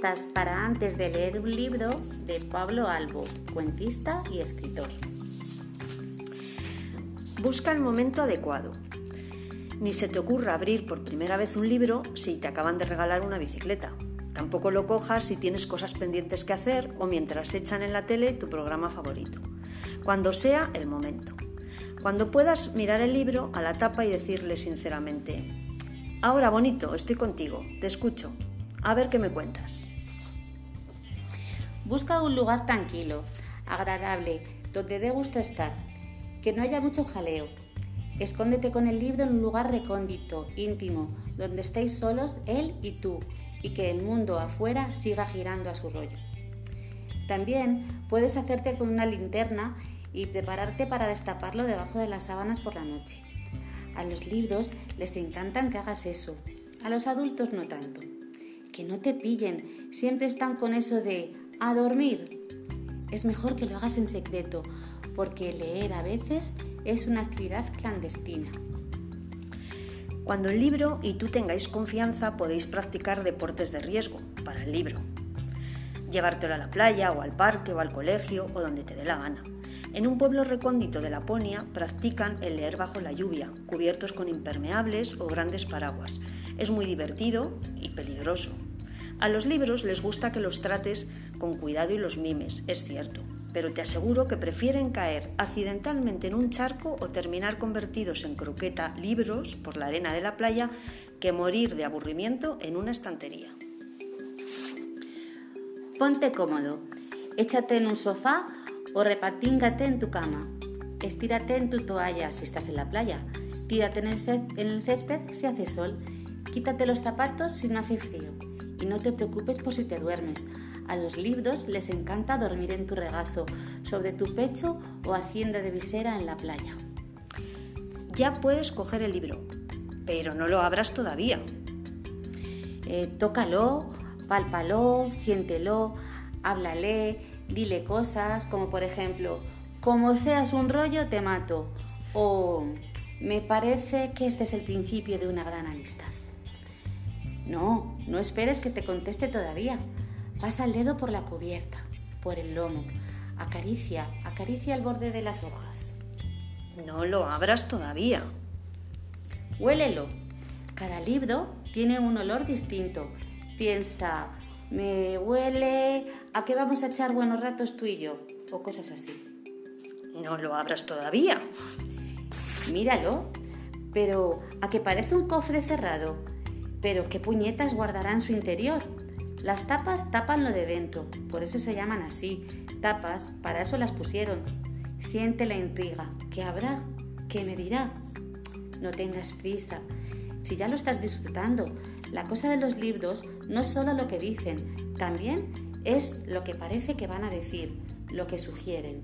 Para antes de leer un libro de Pablo Albo, cuentista y escritor. Busca el momento adecuado. Ni se te ocurra abrir por primera vez un libro si te acaban de regalar una bicicleta. Tampoco lo cojas si tienes cosas pendientes que hacer o mientras echan en la tele tu programa favorito. Cuando sea el momento. Cuando puedas mirar el libro a la tapa y decirle sinceramente, ahora bonito, estoy contigo, te escucho, a ver qué me cuentas. Busca un lugar tranquilo, agradable, donde dé gusto estar, que no haya mucho jaleo. Escóndete con el libro en un lugar recóndito, íntimo, donde estéis solos él y tú, y que el mundo afuera siga girando a su rollo. También puedes hacerte con una linterna y prepararte para destaparlo debajo de las sábanas por la noche. A los libros les encantan que hagas eso, a los adultos no tanto que no te pillen. Siempre están con eso de a dormir. Es mejor que lo hagas en secreto, porque leer a veces es una actividad clandestina. Cuando el libro y tú tengáis confianza podéis practicar deportes de riesgo para el libro. Llevártelo a la playa o al parque o al colegio o donde te dé la gana. En un pueblo recóndito de Laponia practican el leer bajo la lluvia, cubiertos con impermeables o grandes paraguas. Es muy divertido y peligroso. A los libros les gusta que los trates con cuidado y los mimes, es cierto, pero te aseguro que prefieren caer accidentalmente en un charco o terminar convertidos en croqueta libros por la arena de la playa que morir de aburrimiento en una estantería. Ponte cómodo, échate en un sofá o repatíngate en tu cama. Estírate en tu toalla si estás en la playa. Tírate en el, césped si hace sol. Quítate los zapatos si no hace frío no te preocupes por si te duermes. A los libros les encanta dormir en tu regazo, sobre tu pecho o haciendo de visera en la playa. Ya puedes coger el libro, pero no lo abras todavía. Eh, tócalo, pálpalo, siéntelo, háblale, dile cosas como por ejemplo, como seas un rollo te mato o me parece que este es el principio de una gran amistad. No, no esperes que te conteste todavía. Pasa el dedo por la cubierta, por el lomo. Acaricia, acaricia el borde de las hojas. No lo abras todavía. Huélelo. Cada libro tiene un olor distinto. Piensa, me huele a que vamos a echar buenos ratos tú y yo, o cosas así. No lo abras todavía. Míralo, pero a que parece un cofre cerrado pero ¿qué puñetas guardará en su interior? Las tapas tapan lo de dentro, por eso se llaman así. Tapas, para eso las pusieron. Siente la intriga. ¿Qué habrá? ¿Qué me dirá? No tengas prisa. Si ya lo estás disfrutando, la cosa de los libros no es solo lo que dicen, también es lo que parece que van a decir, lo que sugieren.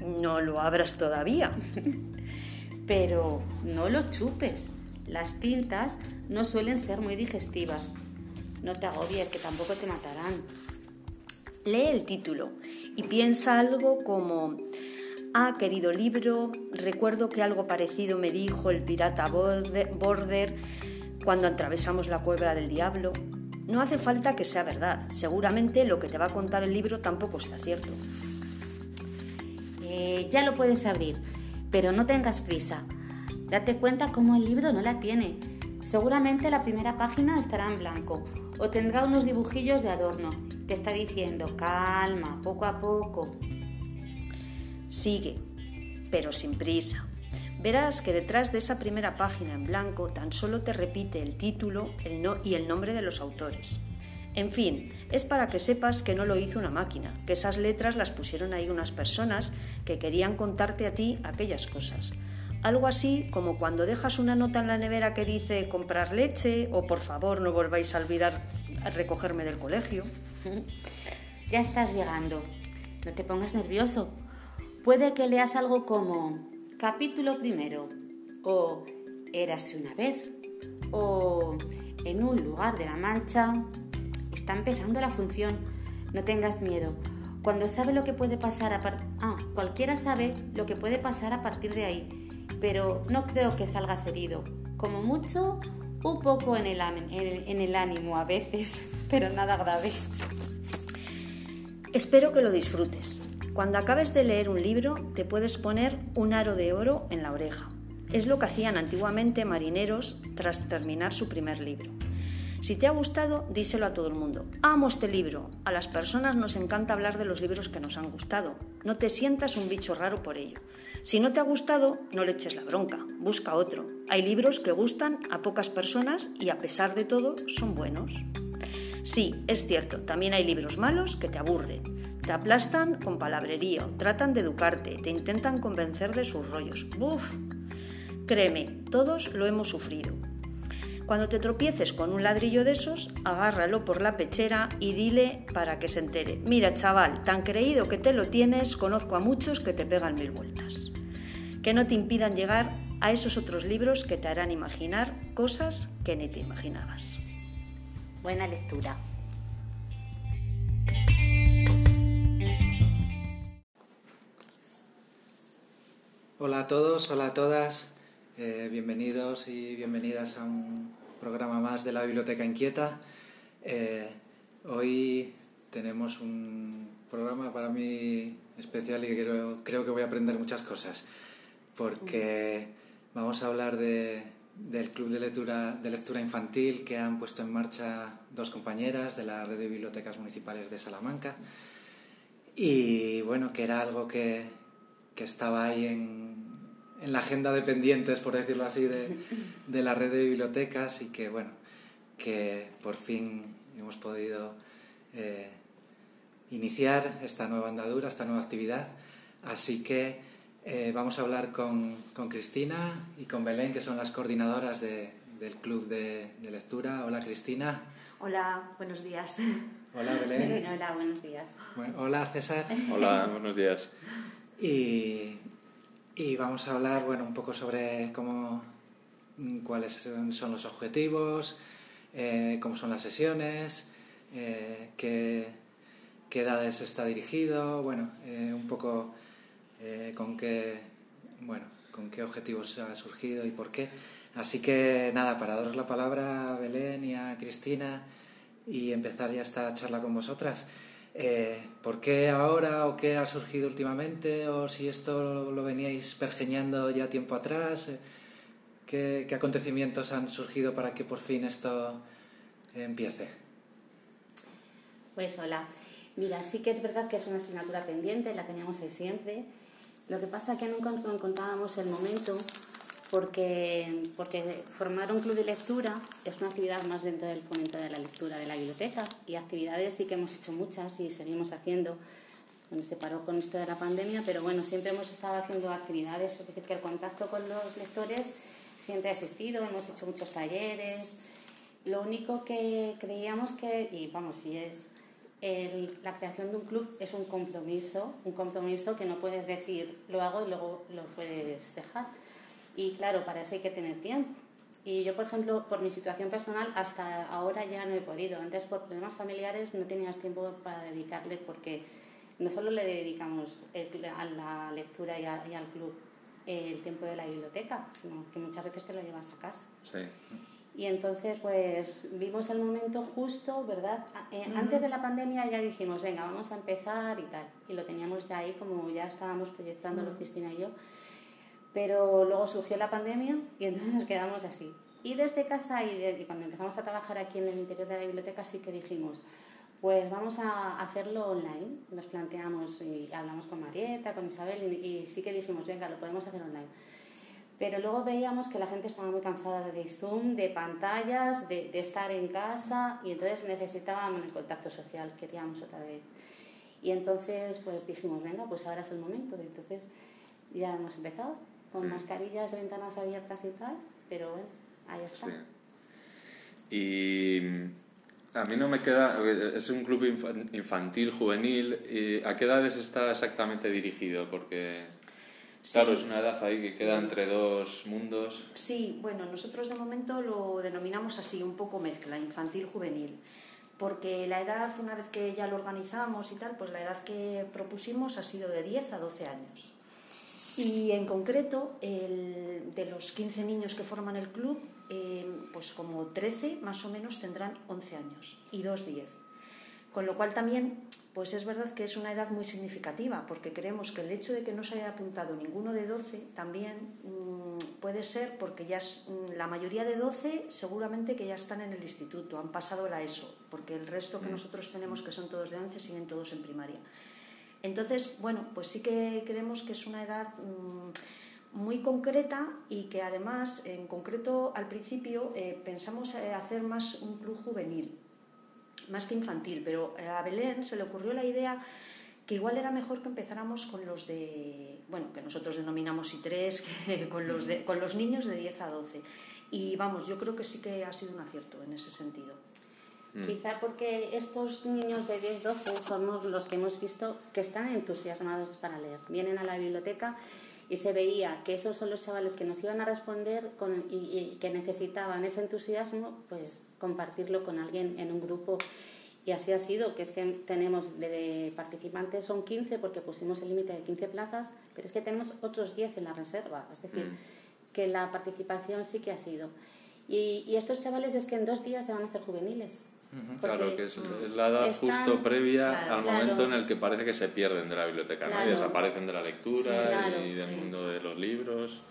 No lo abras todavía. Pero no lo chupes. Las tintas no suelen ser muy digestivas. No te agobies, que tampoco te matarán. Lee el título y piensa algo como, ah, querido libro, recuerdo que algo parecido me dijo el pirata Border cuando atravesamos la cueva del diablo. No hace falta que sea verdad, seguramente lo que te va a contar el libro tampoco sea cierto. Eh, ya lo puedes abrir, pero no tengas prisa. Date cuenta cómo el libro no la tiene. Seguramente la primera página estará en blanco o tendrá unos dibujillos de adorno. Te está diciendo, calma, poco a poco. Sigue, pero sin prisa. Verás que detrás de esa primera página en blanco tan solo te repite el título y el nombre de los autores. En fin, es para que sepas que no lo hizo una máquina, que esas letras las pusieron ahí unas personas que querían contarte a ti aquellas cosas. Algo así como cuando dejas una nota en la nevera que dice comprar leche o por favor no volváis a olvidar recogerme del colegio. Ya estás llegando. No te pongas nervioso. Puede que leas algo como capítulo primero o érase una vez o en un lugar de la mancha Está empezando la función. No tengas miedo. Cuando sabe lo que puede pasar a. Ah, cualquiera sabe lo que puede pasar a partir de ahí, pero no creo que salgas herido. Como mucho, un poco en el, en el ánimo a veces, pero nada grave. Espero que lo disfrutes. Cuando acabes de leer un libro, te puedes poner un aro de oro en la oreja. Es lo que hacían antiguamente marineros tras terminar su primer libro. Si te ha gustado, díselo a todo el mundo. Amo este libro. A las personas nos encanta hablar de los libros que nos han gustado. No te sientas un bicho raro por ello. Si no te ha gustado, no le eches la bronca. Busca otro. Hay libros que gustan a pocas personas y a pesar de todo son buenos. Sí, es cierto, también hay libros malos que te aburren. Te aplastan con palabrería, tratan de educarte, te intentan convencer de sus rollos. ¡Buf! Créeme, todos lo hemos sufrido. Cuando te tropieces con un ladrillo de esos, agárralo por la pechera y dile para que se entere. Mira, chaval, tan creído que te lo tienes, conozco a muchos que te pegan mil vueltas. Que no te impidan llegar a esos otros libros que te harán imaginar cosas que ni te imaginabas. Buena lectura. Hola a todos, hola a todas, eh, bienvenidos y bienvenidas a un programa más de la Biblioteca Inquieta. Eh, hoy tenemos un programa para mí especial y creo, creo, que voy a aprender muchas cosas, porque vamos a hablar de, del Club de lectura, de lectura Infantil que han puesto en marcha dos compañeras de la Red de Bibliotecas Municipales de Salamanca. Y bueno, que era algo que, que estaba ahí en, en la agenda de pendientes, por decirlo así, de, de, la red de bibliotecas y que, bueno, que por fin hemos podido eh, iniciar esta nueva andadura, esta nueva actividad. Así que eh, vamos a hablar con, con, Cristina y con Belén, que son las coordinadoras de, del Club de, de, Lectura. Hola, Cristina. Hola, buenos días. Hola, Belén. Hola, buenos días. hola, César. Hola, buenos días. Y y vamos a hablar, bueno, un poco sobre cómo, mm, cuáles son los objetivos, eh, cómo son las sesiones, eh, qué, qué, edades está dirigido, bueno, eh, un poco con qué, bueno, con qué objetivos ha surgido y por qué. Así que nada, para daros la palabra a Belén y a Cristina y empezar ya esta charla con vosotras. Eh, ¿Por qué ahora o qué ha surgido últimamente? ¿O si esto lo veníais pergeñando ya tiempo atrás? Eh, ¿Qué, acontecimientos han surgido para que por fin esto empiece? Pues hola. Mira, sí que es verdad que es una asignatura pendiente, la teníamos ahí siempre. Lo que pasa es que nunca encontrábamos el momento porque, porque formar un club de lectura es una actividad más dentro del fomento de la lectura de la biblioteca y actividades sí que hemos hecho muchas y seguimos haciendo. Bueno, se paró con esto de la pandemia, pero bueno, siempre hemos estado haciendo actividades, es decir, que el contacto con los lectores siempre ha existido, hemos hecho muchos talleres. Lo único que creíamos que, y vamos, si es, la creación de un club es un compromiso, un compromiso que no puedes decir lo hago y luego lo puedes dejar y claro, para eso hay que tener tiempo. Y yo, por ejemplo, por mi situación personal, hasta ahora ya no he podido. Antes, por problemas familiares, no tenías tiempo para dedicarle porque no solo le dedicamos a la lectura y, al club el tiempo de la biblioteca, sino que muchas veces te lo llevas a casa. Sí. Y entonces, pues vimos el momento justo, ¿verdad? Eh, antes de la pandemia ya dijimos, venga, vamos a empezar y tal. Y lo teníamos ya ahí, como ya estábamos proyectándolo Cristina y yo Pero luego surgió la pandemia y entonces nos quedamos así. Y desde casa y, cuando empezamos a trabajar aquí en el interior de la biblioteca sí que dijimos, pues vamos a hacerlo online. Nos planteamos y hablamos con Marieta, con Isabel y, sí que dijimos, venga, lo podemos hacer online. Pero luego veíamos que la gente estaba muy cansada de Zoom, de pantallas, de, de estar en casa y entonces necesitábamos el contacto social, queríamos otra vez. Y entonces pues dijimos, venga, pues ahora es el momento. Entonces ya hemos empezado con mm. mascarillas, ventanas abiertas y tal, pero bueno, ahí está. Y a mí no me queda, es un club infantil, juvenil, ¿y ¿a qué edades está exactamente dirigido? Porque... Claro, es una edad ahí que queda entre dos mundos. Sí, bueno, nosotros de momento lo denominamos así, un poco mezcla, infantil-juvenil porque la edad, una vez que ya lo organizamos y tal, pues la edad que propusimos ha sido de 10 a 12 años. Y en concreto, el, de los 15 niños que forman el club, eh, pues como 13 más o menos tendrán 11 años y dos 10. Con lo cual también, pues es verdad que es una edad muy significativa, porque creemos que el hecho de que no se haya apuntado ninguno de 12 también mm, puede ser porque ya mm, la mayoría de 12 seguramente que ya están en el instituto, han pasado la ESO, porque el resto que mm. nosotros tenemos, que son todos de 11, siguen todos en primaria. Entonces, bueno, pues sí que creemos que es una edad muy concreta y que además, en concreto, al principio eh, pensamos eh, hacer más un club juvenil más que infantil, pero a Belén se le ocurrió la idea que igual era mejor que empezáramos con los de, bueno, que nosotros denominamos I3, que con, los de, con los niños de 10 a 12. Y vamos, yo creo que sí que ha sido un acierto en ese sentido. Mm. Quizá porque estos niños de 10-12 somos los que hemos visto que están entusiasmados para leer. Vienen a la biblioteca y se veía que esos son los chavales que nos iban a responder con, y, que necesitaban ese entusiasmo, pues compartirlo con alguien en un grupo. Y así ha sido, que es que tenemos de participantes son 15 porque pusimos el límite de 15 plazas, pero es que tenemos otros 10 en la reserva. Es decir, mm. que la participación sí que ha sido. Y, y estos chavales es que en dos días se van a hacer juveniles claro, que es, la edad justo previa al momento en el que parece que se pierden de la biblioteca, ¿no? Y desaparecen de la lectura y del mundo de los libros.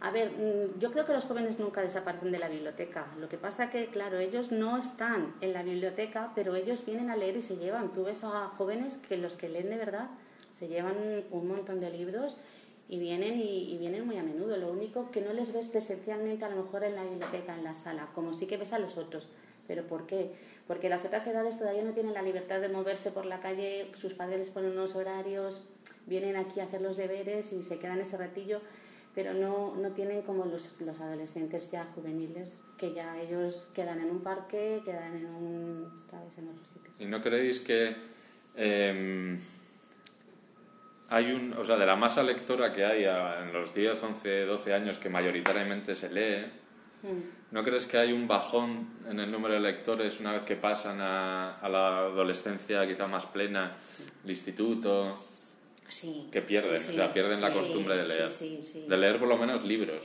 A ver, mm, yo creo que los jóvenes nunca desaparecen de la biblioteca. Lo que pasa que, claro, ellos no están en la biblioteca, pero ellos vienen a leer y se llevan. Tú ves a jóvenes que los que leen de verdad se llevan un montón de libros y vienen y, y, vienen muy a menudo. Lo único que no les ves esencialmente a lo mejor en la biblioteca, en la sala, como sí que ves a los otros. ¿Pero por qué? Porque las otras edades todavía no tienen la libertad de moverse por la calle, sus padres les ponen unos horarios, vienen aquí a hacer los deberes y se quedan ese ratillo, pero no, no tienen como los, los adolescentes ya juveniles, que ya ellos quedan en un parque, quedan en un... ¿sabes? En otros sitios. ¿Y no creéis que... Eh, hay un, o sea, de la masa lectora que hay en los 10, 11, 12 años que mayoritariamente se lee, ¿No crees que hay un bajón en el número de lectores una vez que pasan a, a la adolescencia quizá más plena, el instituto? Sí. Que pierden, o sea, pierden la costumbre de leer. De leer por lo menos libros.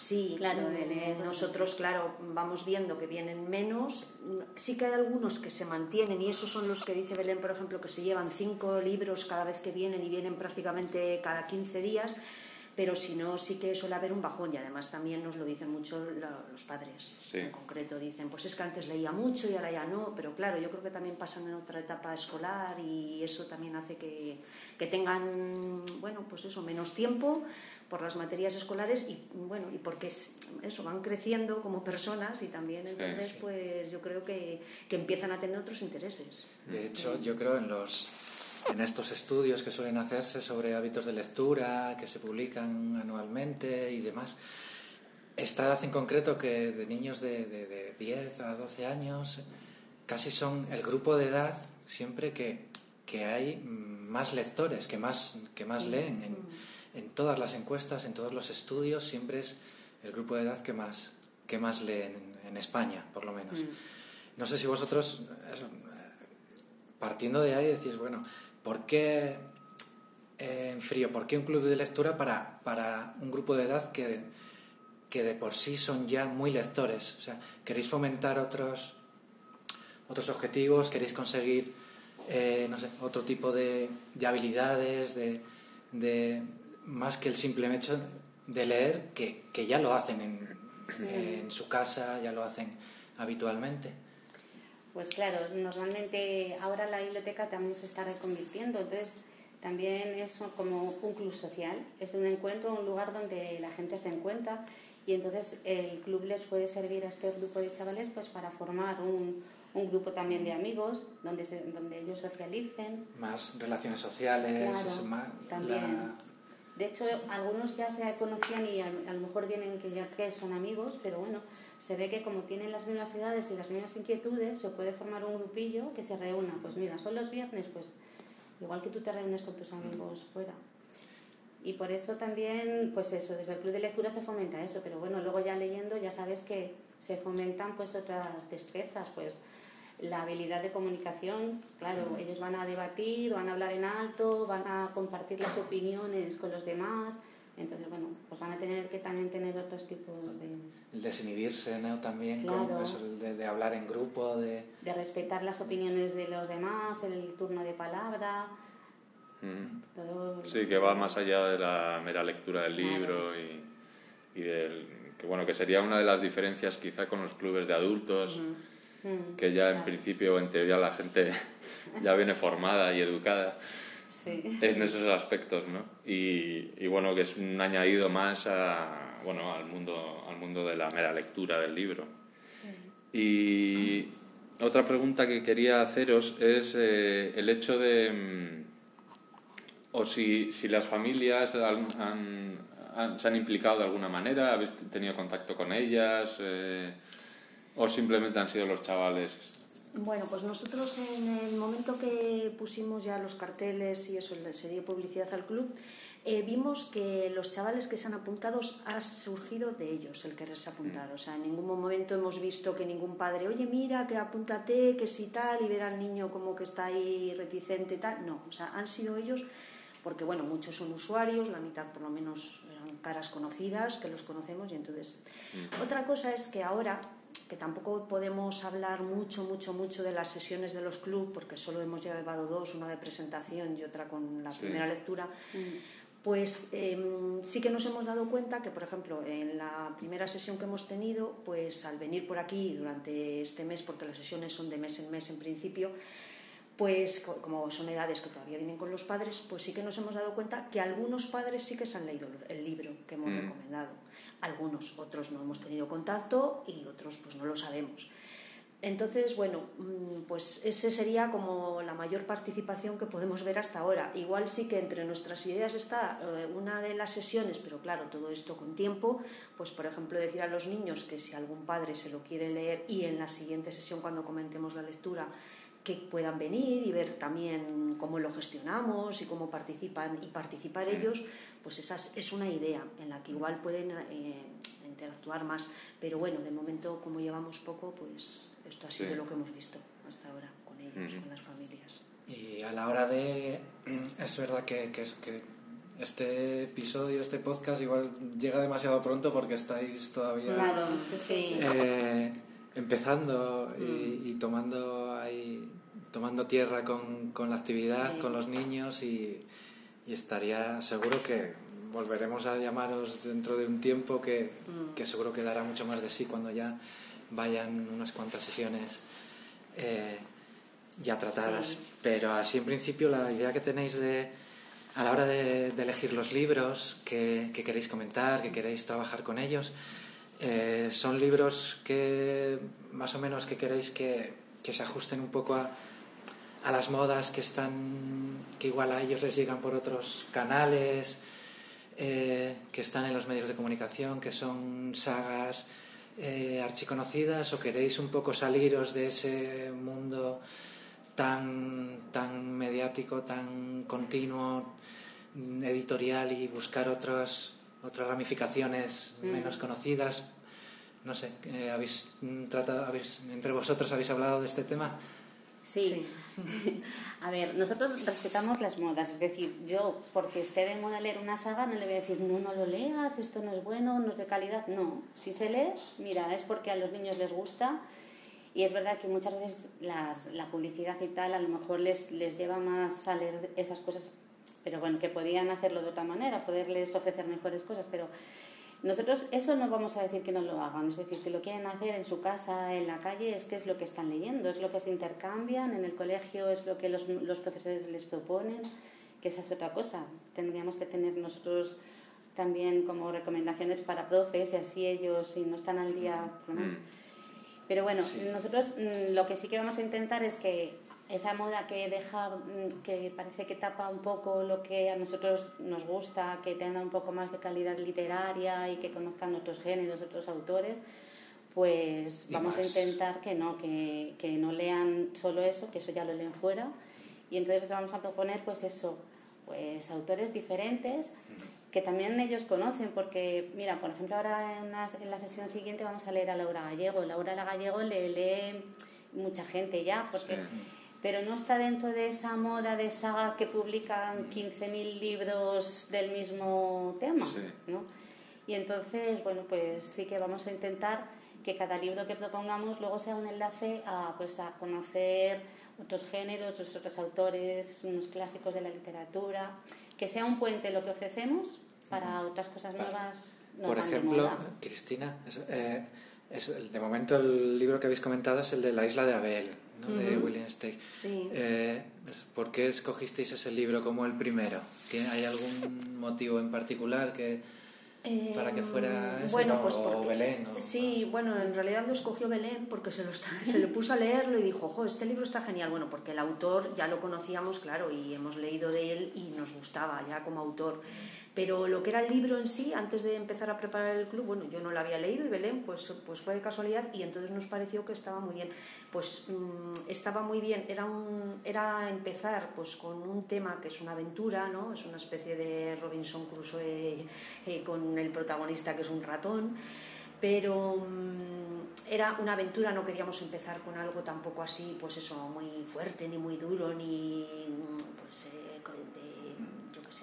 Sí, claro, nosotros, claro, vamos viendo que vienen menos. Sí que hay algunos que se mantienen y esos son los que dice Belén, por ejemplo, que se llevan cinco libros cada vez que vienen y vienen prácticamente cada 15 días pero si no, sí que suele haber un bajón y además también nos lo dicen mucho los padres. En concreto dicen, pues es que antes leía mucho y ahora ya no, pero claro, yo creo que también pasan en otra etapa escolar y eso también hace que, que tengan, bueno, pues eso, menos tiempo por las materias escolares y bueno y porque eso van creciendo como personas y también entonces pues yo creo que, que empiezan a tener otros intereses. De hecho yo creo en los en estos estudios que suelen hacerse sobre hábitos de lectura, que se publican anualmente y demás, esta edad en concreto que de niños de, de, 10 a 12 años casi son el grupo de edad siempre que, que hay más lectores, que más, que más leen. En, en, todas las encuestas, en todos los estudios, siempre es el grupo de edad que más, que más leen en, España, por lo menos. Mm. No sé si vosotros, partiendo de ahí, decís, bueno, ¿Por qué eh, en frío? ¿Por qué un club de lectura para, para un grupo de edad que, que de por sí son ya muy lectores? O sea, ¿queréis fomentar otros, otros objetivos? ¿Queréis conseguir, eh, no sé, otro tipo de, de habilidades, de, de, más que el simple hecho, de leer que, que ya lo hacen en, en su casa, ya lo hacen habitualmente. Pues claro, normalmente ahora la biblioteca también se está reconvirtiendo, entonces también es como un club social, es un encuentro, un lugar donde la gente se encuentra y entonces el club les puede servir a este grupo de chavales pues para formar un, un grupo también de amigos donde, se, donde ellos socialicen. Más relaciones sociales, Claro, más, también. De hecho, algunos ya se conocían y a, a lo mejor vienen que ya que son amigos, pero bueno, se ve que como tienen las mismas edades y las mismas inquietudes, se puede formar un grupillo que se reúna. Pues mira, son los viernes, pues igual que tú te reúnes con tus amigos fuera. Y por eso también, pues eso, desde el club de lectura se fomenta eso, pero bueno, luego ya leyendo ya sabes que se fomentan pues otras destrezas, pues la habilidad de comunicación, claro, ellos van a debatir, van a hablar en alto, van a compartir las opiniones con los demás, entonces bueno, pues van a tener que también tener otros tipos de, El desinhibirse, ¿no? También, con Claro. eso, el de, de hablar en grupo, de... de respetar las opiniones de los demás, el turno de palabra, Mm. todo... Sí, que va más allá de la mera lectura del Claro. libro y, y del... Que bueno, que sería una de las diferencias quizá con los clubes de adultos, Mm, que ya en claro. principio, en teoría, la gente ya viene formada y educada Sí. en esos aspectos, ¿no? Y, y bueno, que es un añadido más a, bueno, al, mundo, al mundo de la mera lectura del libro. Y otra pregunta que quería haceros es eh, el hecho de, mm, o si, si las familias han- han- han- se han implicado de alguna manera, habéis tenido contacto con ellas, eh, o simplemente han sido los chavales. Bueno, pues nosotros en el momento que pusimos ya los carteles y eso, le sería publicidad al club, eh, vimos que los chavales que se han apuntado ha surgido de ellos el quererse apuntar. O sea, en ningún momento hemos visto que ningún padre, oye, mira, que apúntate, que si tal, y ver al niño como que está ahí reticente, tal. No, o sea, han sido ellos, porque bueno, muchos son usuarios, la mitad por lo menos eran caras conocidas, que los conocemos, y entonces. Otra cosa es que ahora que tampoco podemos hablar mucho, mucho, mucho de las sesiones de los clubes, porque solo hemos llevado dos, una de presentación y otra con la Sí. primera lectura, pues em, sí que nos hemos dado cuenta que, por ejemplo, en la primera sesión que hemos tenido, pues al venir por aquí durante este mes, porque las sesiones son de mes en mes en principio, pues co- como son edades que todavía vienen con los padres, pues sí que nos hemos dado cuenta que algunos padres sí que se han leído el libro que hemos Mm. recomendado. Algunos, otros no hemos tenido contacto y otros pues no lo sabemos. Entonces, bueno, mm, pues ese sería como la mayor participación que podemos ver hasta ahora. Igual sí que entre nuestras ideas está eh, una de las sesiones, pero claro, todo esto con tiempo, pues por ejemplo decir a los niños que si algún padre se lo quiere leer y en la siguiente sesión cuando comentemos la lectura que puedan venir y ver también cómo lo gestionamos y cómo participan y participar ellos, pues esa es- una idea en la que igual pueden eh, interactuar más. Pero bueno, de momento como llevamos poco, pues esto ha sido Sí. lo que hemos visto hasta ahora con ellos, con las familias. Y a la hora de... Es verdad que, que, que este episodio, este podcast igual llega demasiado pronto porque estáis todavía Claro, sí, sí. eh, empezando y, y tomando ahí, tomando tierra con, con la actividad, Sí. con los niños y, y estaría seguro que volveremos a llamaros dentro de un tiempo que, que seguro que dará mucho más de sí cuando ya vayan unas cuantas sesiones eh, ya tratadas. Sí. Pero así en principio la idea que tenéis de a la hora de, de elegir los libros que, que queréis comentar, que queréis trabajar con ellos, eh, son libros que más o menos que queréis que, que se ajusten un poco a, a las modas que están que igual a ellos les llegan por otros canales eh, que están en los medios de comunicación que son sagas eh, archiconocidas o queréis un poco saliros de ese mundo tan tan mediático tan continuo editorial y buscar otras otras ramificaciones menos conocidas. No sé eh, habéis mm, tratado habéis entre vosotros habéis hablado de este tema. Sí. A ver, nosotros respetamos las modas, es decir, yo porque esté de moda leer una saga no le voy a decir, no, no lo leas, esto no es bueno, no es de calidad, no. Si se lee, mira, es porque a los niños les gusta. Y es verdad que muchas veces las, la publicidad y tal a lo mejor les, les lleva más a leer esas cosas pero bueno, que podían hacerlo de otra manera, poderles ofrecer mejores cosas, pero nosotros eso no vamos a decir que no lo hagan, es decir, si lo quieren hacer en su casa, en la calle, es que es lo que están leyendo, es lo que se intercambian, en el colegio es lo que los, los profesores les proponen, que esa es otra cosa. Tendríamos que tener nosotros también como recomendaciones para profes y así ellos, si no están al día. Mm. Pero bueno, nosotros mm, lo que sí que vamos a intentar es que esa moda que deja, mm, que parece que tapa un poco lo que a nosotros nos gusta, que tenga un poco más de calidad literaria y que conozcan otros géneros, otros autores, pues vamos a intentar que no, que, que, no lean solo eso, que eso ya lo leen fuera. Y entonces vamos a proponer pues eso, pues autores diferentes que también ellos conocen, porque mira, por ejemplo ahora en, en la sesión siguiente vamos a leer a Laura Gallego. Laura Gallego le lee mucha gente ya, porque pero no está dentro de esa moda de saga que publican 15.000 libros del mismo tema, ¿no? Y entonces, bueno, pues sí que vamos a intentar que cada libro que propongamos luego sea un enlace a, pues, a conocer otros géneros, otros autores, unos clásicos de la literatura, que sea un puente lo que ofrecemos para otras cosas nuevas. Por ejemplo, Cristina, eh, es, de momento el libro que habéis comentado es el de La isla de Abel de William Steig. Eh, ¿Por qué escogisteis ese libro como el primero? ¿Hay algún motivo en particular que, para que fuera em, ese bueno, pues o Belén? sí, bueno, en realidad lo escogió Belén porque se, lo se le puso a leerlo y dijo, ojo, este libro está genial. Bueno, porque el autor ya lo conocíamos, claro, y hemos leído de él y nos gustaba ya como autor. Pero lo que era el libro en sí, antes de empezar a preparar el club, bueno, yo no lo había leído y Belén pues, pues fue de casualidad y entonces nos pareció que estaba muy bien. Pues mm, estaba muy bien, era, un, era empezar pues con un tema que es una aventura, ¿no? Es una especie de Robinson Crusoe eh, con el protagonista que es un ratón pero mm, era una aventura, no queríamos empezar con algo tampoco así, pues eso, muy fuerte, ni muy duro, ni mm, pues eh,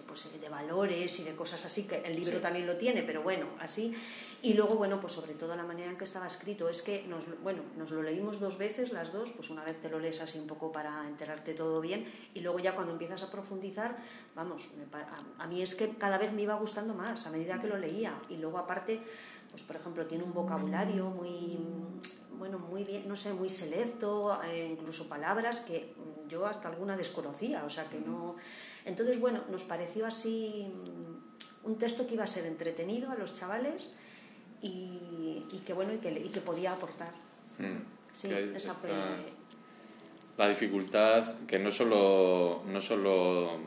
pues, eh, de valores y de cosas así, que el libro también lo tiene, pero bueno, así. Y luego, bueno, pues sobre todo la manera en que estaba escrito, es que nos, bueno, nos lo leímos dos veces, las dos, pues una vez te lo lees así un poco para enterarte todo bien, y luego ya cuando empiezas a profundizar, vamos, a, mí es que cada vez me iba gustando más a medida que lo leía, y luego aparte, pues por ejemplo, tiene un vocabulario muy bueno, muy bien, no sé, muy selecto, eh, incluso palabras que yo hasta alguna desconocía, o sea que no, entonces, bueno, nos pareció así mm, un texto que iba a ser entretenido a los chavales y, que bueno y que, podía aportar. Mm. Sí, esa fue... La dificultad que no solo, no solo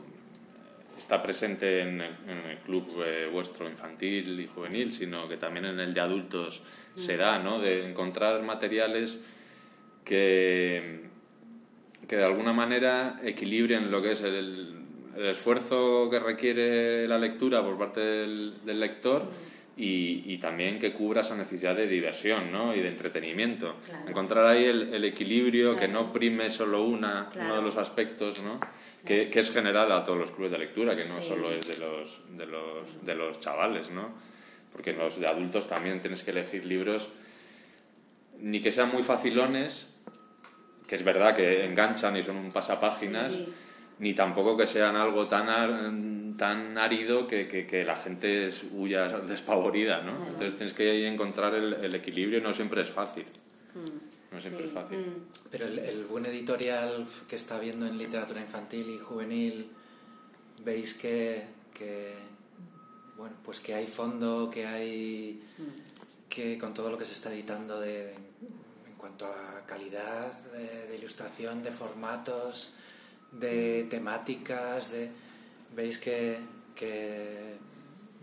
está presente en el, club eh, vuestro infantil y juvenil, sino que también en el de adultos mm. se da, ¿no? De encontrar materiales que, que de alguna manera equilibren lo que es el, el esfuerzo que requiere la lectura por parte del, lector y, también que cubra esa necesidad de diversión ¿no? y de entretenimiento. Encontrar ahí el, equilibrio, que no prime solo una, uno de los aspectos, ¿no? que, que, es general a todos los clubes de lectura, que no solo es de los, de, los, de los chavales, ¿no? porque los de adultos también tienes que elegir libros ni que sean muy facilones, que es verdad que enganchan y son un pasapáginas, ni tampoco que sean algo tan, tan árido que, que, la gente huya despavorida, ¿no? Entonces tienes que encontrar el, el, equilibrio, no siempre es fácil. Mm. No siempre es fácil. Mm. Pero el, buen editorial que está viendo en literatura infantil y juvenil, veis que, que bueno, pues que hay fondo, que hay mm. que con todo lo que se está editando de, en cuanto a calidad de ilustración, de formatos, de temáticas, de, veis que, que,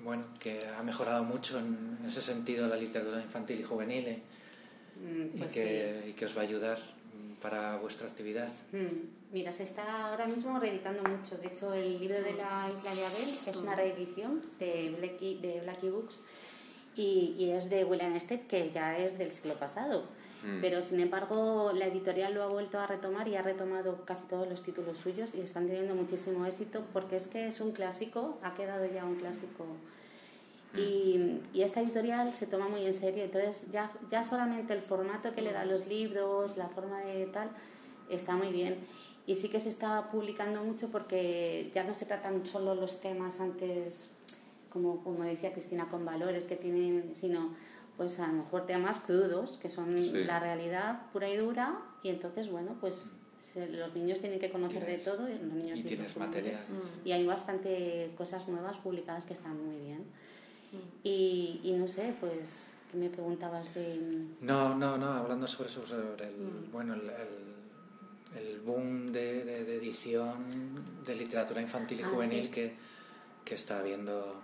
bueno, que ha mejorado mucho en, ese sentido la literatura infantil y juvenil ¿eh? mm, pues y, que, y, que, os va a ayudar para vuestra actividad. Mm, mira, se está ahora mismo reeditando mucho. De hecho, el libro de la Isla de Abel es una reedición de Blackie, de Blackie Books y, y es de William Stead, que ya es del siglo pasado. Mm. Pero sin embargo, la editorial lo ha vuelto a retomar y ha retomado casi todos los títulos suyos y están teniendo muchísimo éxito porque es que es un clásico, ha quedado ya un clásico. Y, y, esta editorial se toma muy en serio, entonces ya, ya solamente el formato que le da los libros, la forma de tal, está muy bien. y sí que se está publicando mucho porque ya no se tratan solo los temas antes, como, como decía Cristina, con valores que tienen, sino pues a lo mejor temas crudos, que son la realidad pura y dura, y entonces, bueno, pues los niños tienen que conocer de todo y los niños y tienes material. Y hay bastante cosas nuevas publicadas que están muy bien. Y, y no sé pues ¿qué me preguntabas de no no no hablando sobre eso sobre el mm. bueno el, el, boom de, de, edición de literatura infantil y ah, juvenil que, que está habiendo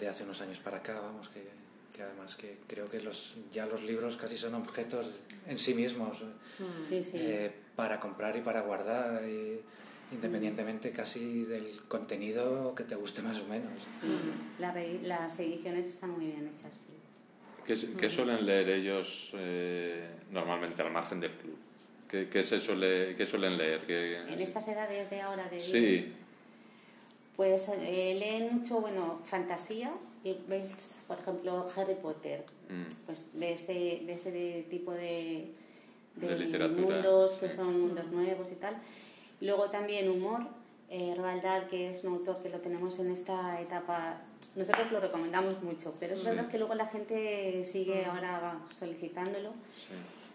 de hace unos años para acá vamos que, que además que creo que los ya los libros casi son objetos en sí mismos mm. sí, sí. Eh, para comprar y para guardar, independientemente casi del contenido que te guste más o menos. las ediciones están muy bien hechas, sí. ¿Qué, suelen leer ellos eh, normalmente al margen del club? ¿Qué, se suele, qué suelen leer? en estas edades de ahora de Sí. Pues eh, leen mucho, bueno, fantasía, y ves, por ejemplo, Harry Potter, mm. pues de ese, de ese tipo de, de, literatura. mundos que son mundos nuevos y tal. Luego también humor, eh, Roald Dahl, que es un autor que lo tenemos en esta etapa, nosotros lo recomendamos mucho, pero es verdad que luego la gente sigue mm. ahora solicitándolo.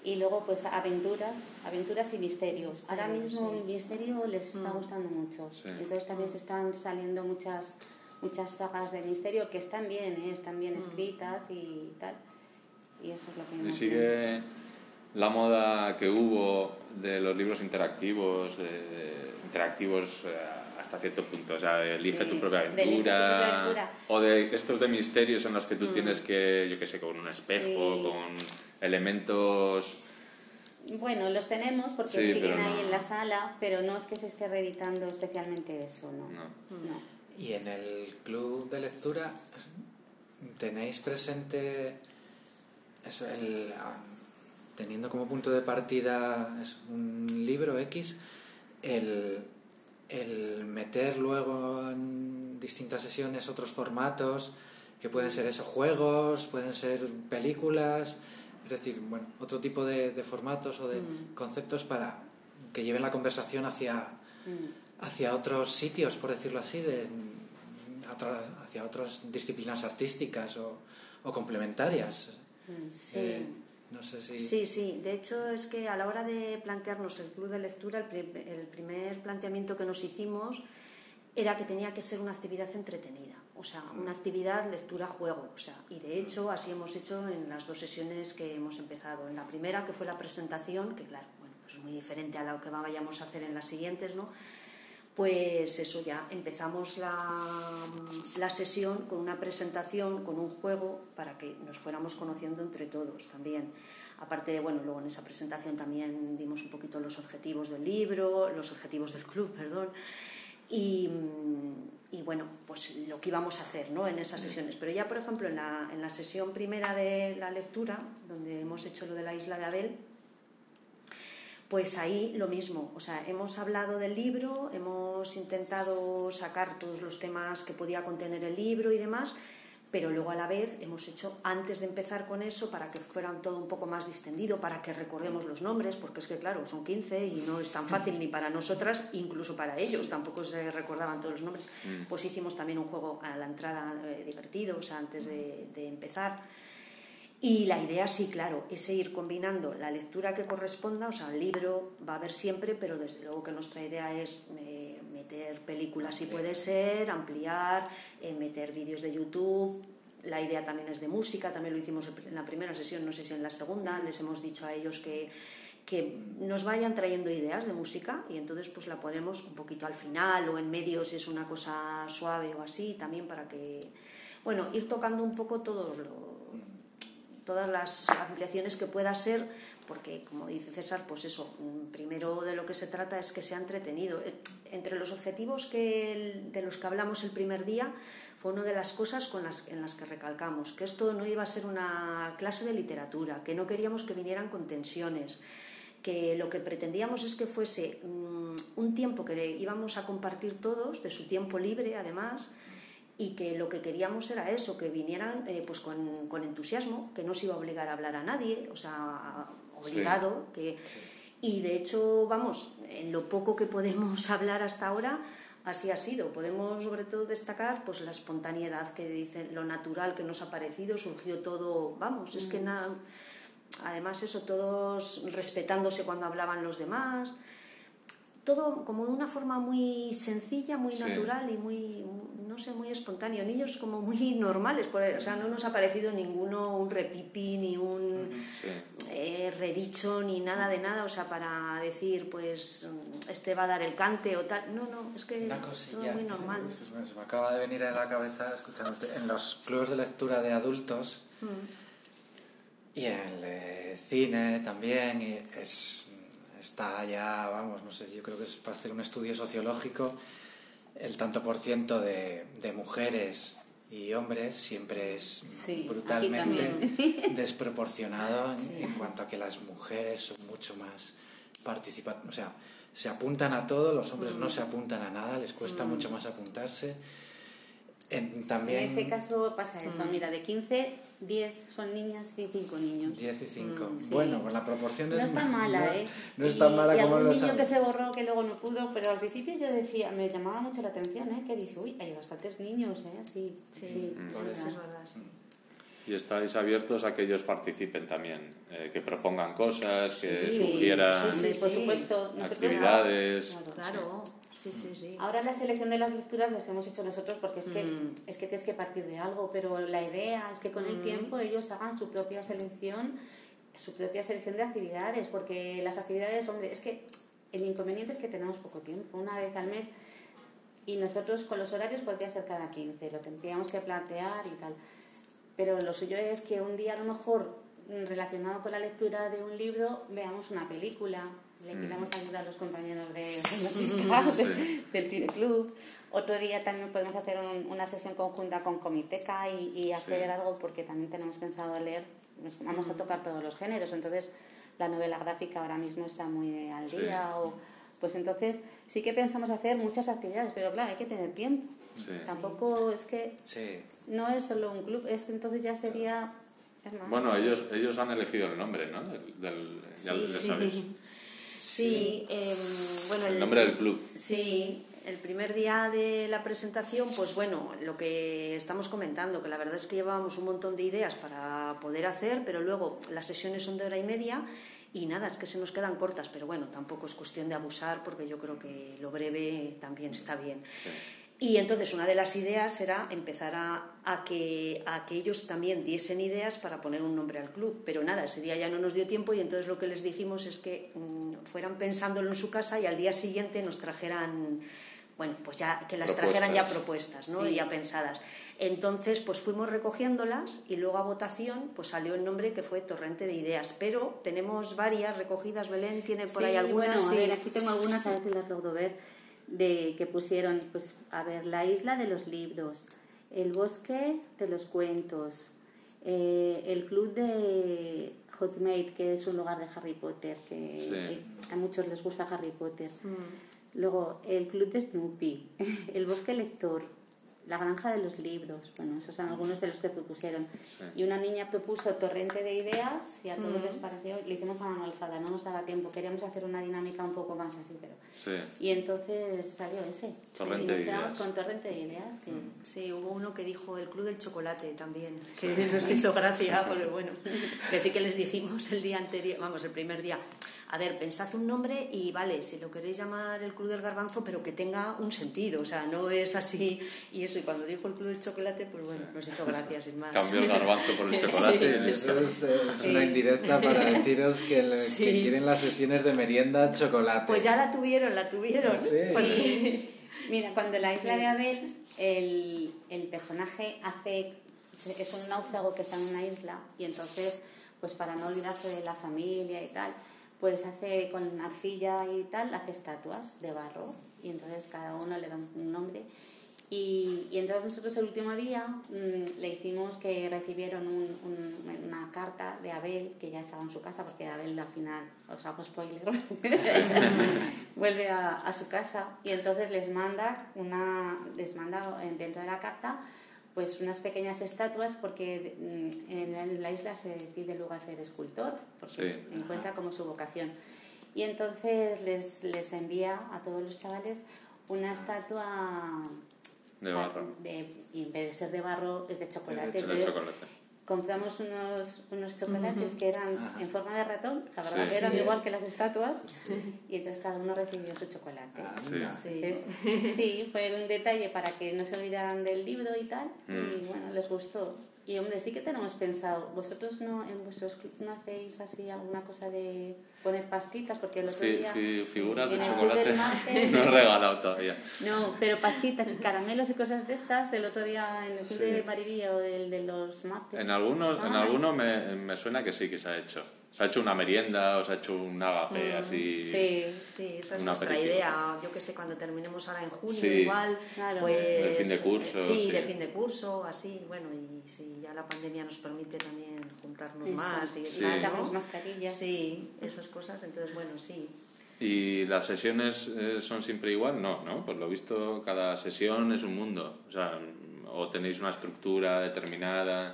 Y luego pues aventuras, aventuras y misterios. Ahora mismo el misterio les está mm. gustando mucho. Entonces también se están saliendo muchas muchas sagas de misterio que están bien, ¿eh? están bien mm. escritas y tal. Y eso es lo que... Y sigue la moda que hubo de los libros interactivos, de, interactivos eh, hasta cierto punto, o sea, elige tu propia aventura, o de estos de misterios en los que tú mm. tienes que, yo qué sé, con un espejo, con elementos... Bueno, los tenemos porque siguen ahí en la sala, pero no es que se esté reeditando especialmente eso, ¿no? no. Y en el club de lectura, ¿tenéis presente eso, el, teniendo como punto de partida es un libro X, el, meter luego en distintas sesiones otros formatos, que pueden ser esos juegos, pueden ser películas, es decir, bueno, otro tipo de, formatos o de mm. conceptos para que lleven la conversación hacia, mm. Hacia otros sitios, por decirlo así, de, hacia otras disciplinas artísticas o, complementarias. Mm, sí. Eh, Sí, sí. De hecho, es que a la hora de plantearnos el club de lectura, el, primer planteamiento que nos hicimos era que tenía que ser una actividad entretenida, o sea, una actividad lectura-juego. O sea, y de hecho, así hemos hecho en las dos sesiones que hemos empezado. En la primera, que fue la presentación, que claro, bueno, pues es muy diferente a lo que vayamos a hacer en las siguientes, ¿no? Pues eso ya empezamos la, la, sesión con una presentación, con un juego para que nos fuéramos conociendo entre todos también. Aparte de, bueno, luego en esa presentación también dimos un poquito los objetivos del libro, los objetivos del club, perdón, y, y bueno, pues lo que íbamos a hacer ¿no? en esas sesiones. Pero ya, por ejemplo, en la, en la sesión primera de la lectura, donde hemos hecho lo de la isla de Abel, pues ahí lo mismo, o sea, hemos hablado del libro, hemos intentado sacar todos los temas que podía contener el libro y demás, pero luego a la vez hemos hecho, antes de empezar con eso, para que fuera todo un poco más distendido, para que recordemos los nombres, porque es que claro, son 15 y no es tan fácil ni para nosotras, incluso para ellos, tampoco se recordaban todos los nombres, mm. pues hicimos también un juego a la entrada eh, divertido, o sea, antes de, de empezar. Y la idea, sí, claro, es ir combinando la lectura que corresponda, o sea, el libro va a haber siempre, pero desde luego que nuestra idea es eh, meter películas si puede ser, ampliar, eh, meter vídeos de YouTube. La idea también es de música, también lo hicimos en la primera sesión, no sé si en la segunda, les hemos dicho a ellos que, que nos vayan trayendo ideas de música y entonces pues la ponemos un poquito al final o en medio si es una cosa suave o así, también para que, bueno, ir tocando un poco todos los todas las ampliaciones que pueda ser, porque como dice César, pues eso, mm, primero de lo que se trata es que sea entretenido. Eh, entre los objetivos que de los que hablamos el primer día, fue una de las cosas con las, en las que recalcamos, que esto no iba a ser una clase de literatura, que no queríamos que vinieran con tensiones, que lo que pretendíamos es que fuese mm, un tiempo que íbamos a compartir todos, de su tiempo libre además, y que lo que queríamos era eso, que vinieran eh, pues con, con, entusiasmo, que no se iba a obligar a hablar a nadie, o sea, obligado, que, Y de hecho, vamos, en lo poco que podemos hablar hasta ahora, así ha sido. Podemos sobre todo destacar pues la espontaneidad que dicen, lo natural que nos ha parecido, surgió todo, vamos, es que mm. nada, además eso, todos respetándose cuando hablaban los demás, todo como de una forma muy sencilla, muy natural y muy, no sé, muy espontáneo. Niños como muy normales, o sea, no nos ha parecido ninguno un repipi, ni un eh, redicho, ni nada de nada, o sea, para decir, pues, este va a dar el cante o tal. No, no, es que todo muy normal. se me acaba de venir a la cabeza, escuchándote, en los clubes de lectura de adultos mm. y en el cine también, y es está ya, vamos, no sé, yo creo que es para hacer un estudio sociológico, el tanto por ciento de, de mujeres y hombres siempre es brutalmente desproporcionado en, cuanto a que las mujeres son mucho más participantes, o sea, se apuntan a todo, los hombres no se apuntan a nada, les cuesta mm. mucho más apuntarse. En, también, en este caso pasa eso, mm. mira, de 15 10 son niñas y 5 niños. 10 y 5. Mm, bueno, pues la proporción es... No está mala, ¿eh? No está mala y como lo niño que se borró, que luego no pudo, pero al principio yo decía, me llamaba mucho la atención, ¿eh? Que dije, uy, hay bastantes niños, ¿eh? Sí, sí, sí, mm. eso es verdad. Y estáis abiertos a que ellos participen también, eh, que propongan cosas, que sugieran por supuesto. actividades. claro. Sí, sí, sí. Ahora la selección de las lecturas las hemos hecho nosotros porque es que, mm. es que tienes que partir de algo, pero la idea es que con el mm. tiempo ellos hagan su propia selección, su propia selección de actividades, porque las actividades son de, es que el inconveniente es que tenemos poco tiempo, una vez al mes, y nosotros con los horarios podría ser cada 15, lo tendríamos que plantear y tal. Pero lo suyo es que un día a lo mejor relacionado con la lectura de un libro veamos una película le pidamos ayuda a los compañeros de, del Tire Club. Otro día también podemos hacer una sesión conjunta con Comiteca y, y hacer algo porque también tenemos pensado leer, vamos a tocar todos los géneros, entonces la novela gráfica ahora mismo está muy al día o pues entonces sí que pensamos hacer muchas actividades, pero claro, hay que tener tiempo. Tampoco es que no es solo un club, es entonces ya sería... bueno, ellos, ellos han elegido el nombre, ¿no? Del, ya sabes. Sí, em, bueno... El, nombre del club. Sí, el primer día de la presentación, pues bueno, lo que estamos comentando, que la verdad es que llevábamos un montón de ideas para poder hacer, pero luego las sesiones son de hora y media y nada, es que se nos quedan cortas, pero bueno, tampoco es cuestión de abusar porque yo creo que lo breve también está bien. Y entonces una de las ideas era empezar a, a, que, a que ellos también diesen ideas para poner un nombre al club. Pero nada, ese día ya no nos dio tiempo y entonces lo que les dijimos es que mm, fueran pensándolo en su casa y al día siguiente nos trajeran, bueno, pues ya que las trajeran ya propuestas, ¿no? Ya pensadas. Entonces, pues fuimos recogiéndolas y luego a votación pues salió el nombre que fue Torrente de Ideas. Pero tenemos varias recogidas, Belén tiene por ahí algunas. Bueno, a ver, aquí tengo algunas, a ver si las logro ver de que pusieron, pues, a ver, la isla de los libros, el bosque de los cuentos, eh, el club de Hotmate, que es un lugar de Harry Potter, que a muchos les gusta Harry Potter. Mm. Luego, el club de Snoopy, el bosque lector, la granja de los libros, bueno, esos son algunos de los que propusieron. Y una niña propuso torrente de ideas y a todos les pareció, lo hicimos a mano alzada, no nos daba tiempo, queríamos hacer una dinámica un poco más así, pero... Y entonces salió ese. Torrente y nos quedamos con torrente de ideas. Que... Sí, hubo uno que dijo el Club del Chocolate también, que nos hizo gracia, porque bueno, que sí que les dijimos el día anterior, vamos, el primer día, a ver, pensad un nombre y vale, si lo queréis llamar el Club del Garbanzo, pero que tenga un sentido, o sea, no es así y eso. Y cuando dijo el Club del Chocolate, pues bueno, nos hizo gracia, sin más. Cambió el garbanzo por el chocolate. eso es, una indirecta para deciros que, quieren las sesiones de merienda chocolate. Pues ya la tuvieron, la tuvieron. Sí. Mira, cuando la isla de Abel, el, el personaje hace es un náufrago que está en una isla y entonces, pues para no olvidarse de la familia y tal, pues hace con arcilla y tal, hace estatuas de barro y entonces cada uno le da un nombre. Y, y entonces nosotros el último día mm, le hicimos que recibieron una carta de Abel, que ya estaba en su casa, porque Abel al final, os hago spoiler, vuelve a, a, su casa y entonces les manda, una, les manda dentro de la carta pues unas pequeñas estatuas porque mm, en la isla se decide luego hacer escultor, porque se encuentra como su vocación. Y entonces les, les envía a todos los chavales una estatua De barro. de- y en vez de ser de barro es de chocolate. Es de chocolate. Compramos unos, unos chocolates que eran Ajá. en forma de ratón, la verdad Sí. que eran Sí. igual que las estatuas, y entonces cada uno recibió su chocolate. Ah. Sí. Entonces, sí, fue un detalle para que no se olvidaran del libro y tal, y Mm. bueno, les gustó. Y hombre, sí que tenemos pensado, vosotros no en vuestros club no hacéis así alguna cosa de poner pastitas, porque el otro Fi- día... fi- figuras de chocolate no he regalado todavía. No, pero pastitas y caramelos y cosas de estas, el otro día en el club Sí. de Maribí o el de los martes. En algunos, en Ah, alguno me, me suena que sí que se ha hecho. Se ha hecho una merienda o se ha hecho un agape así. Sí, Sí, esa es nuestra aperitivo. idea. Yo que sé, cuando terminemos ahora en junio Sí. igual, Claro. pues... De fin de curso, Sí, sí. de fin de curso, así, bueno, y si ya la pandemia nos permite también juntarnos Eso. más y Sí. ¿no? Mascarillas. Sí, esas cosas, entonces bueno, sí. ¿Y las sesiones eh, son siempre igual? No, ¿no? Por lo visto, cada sesión es un mundo. O sea, o tenéis una estructura determinada.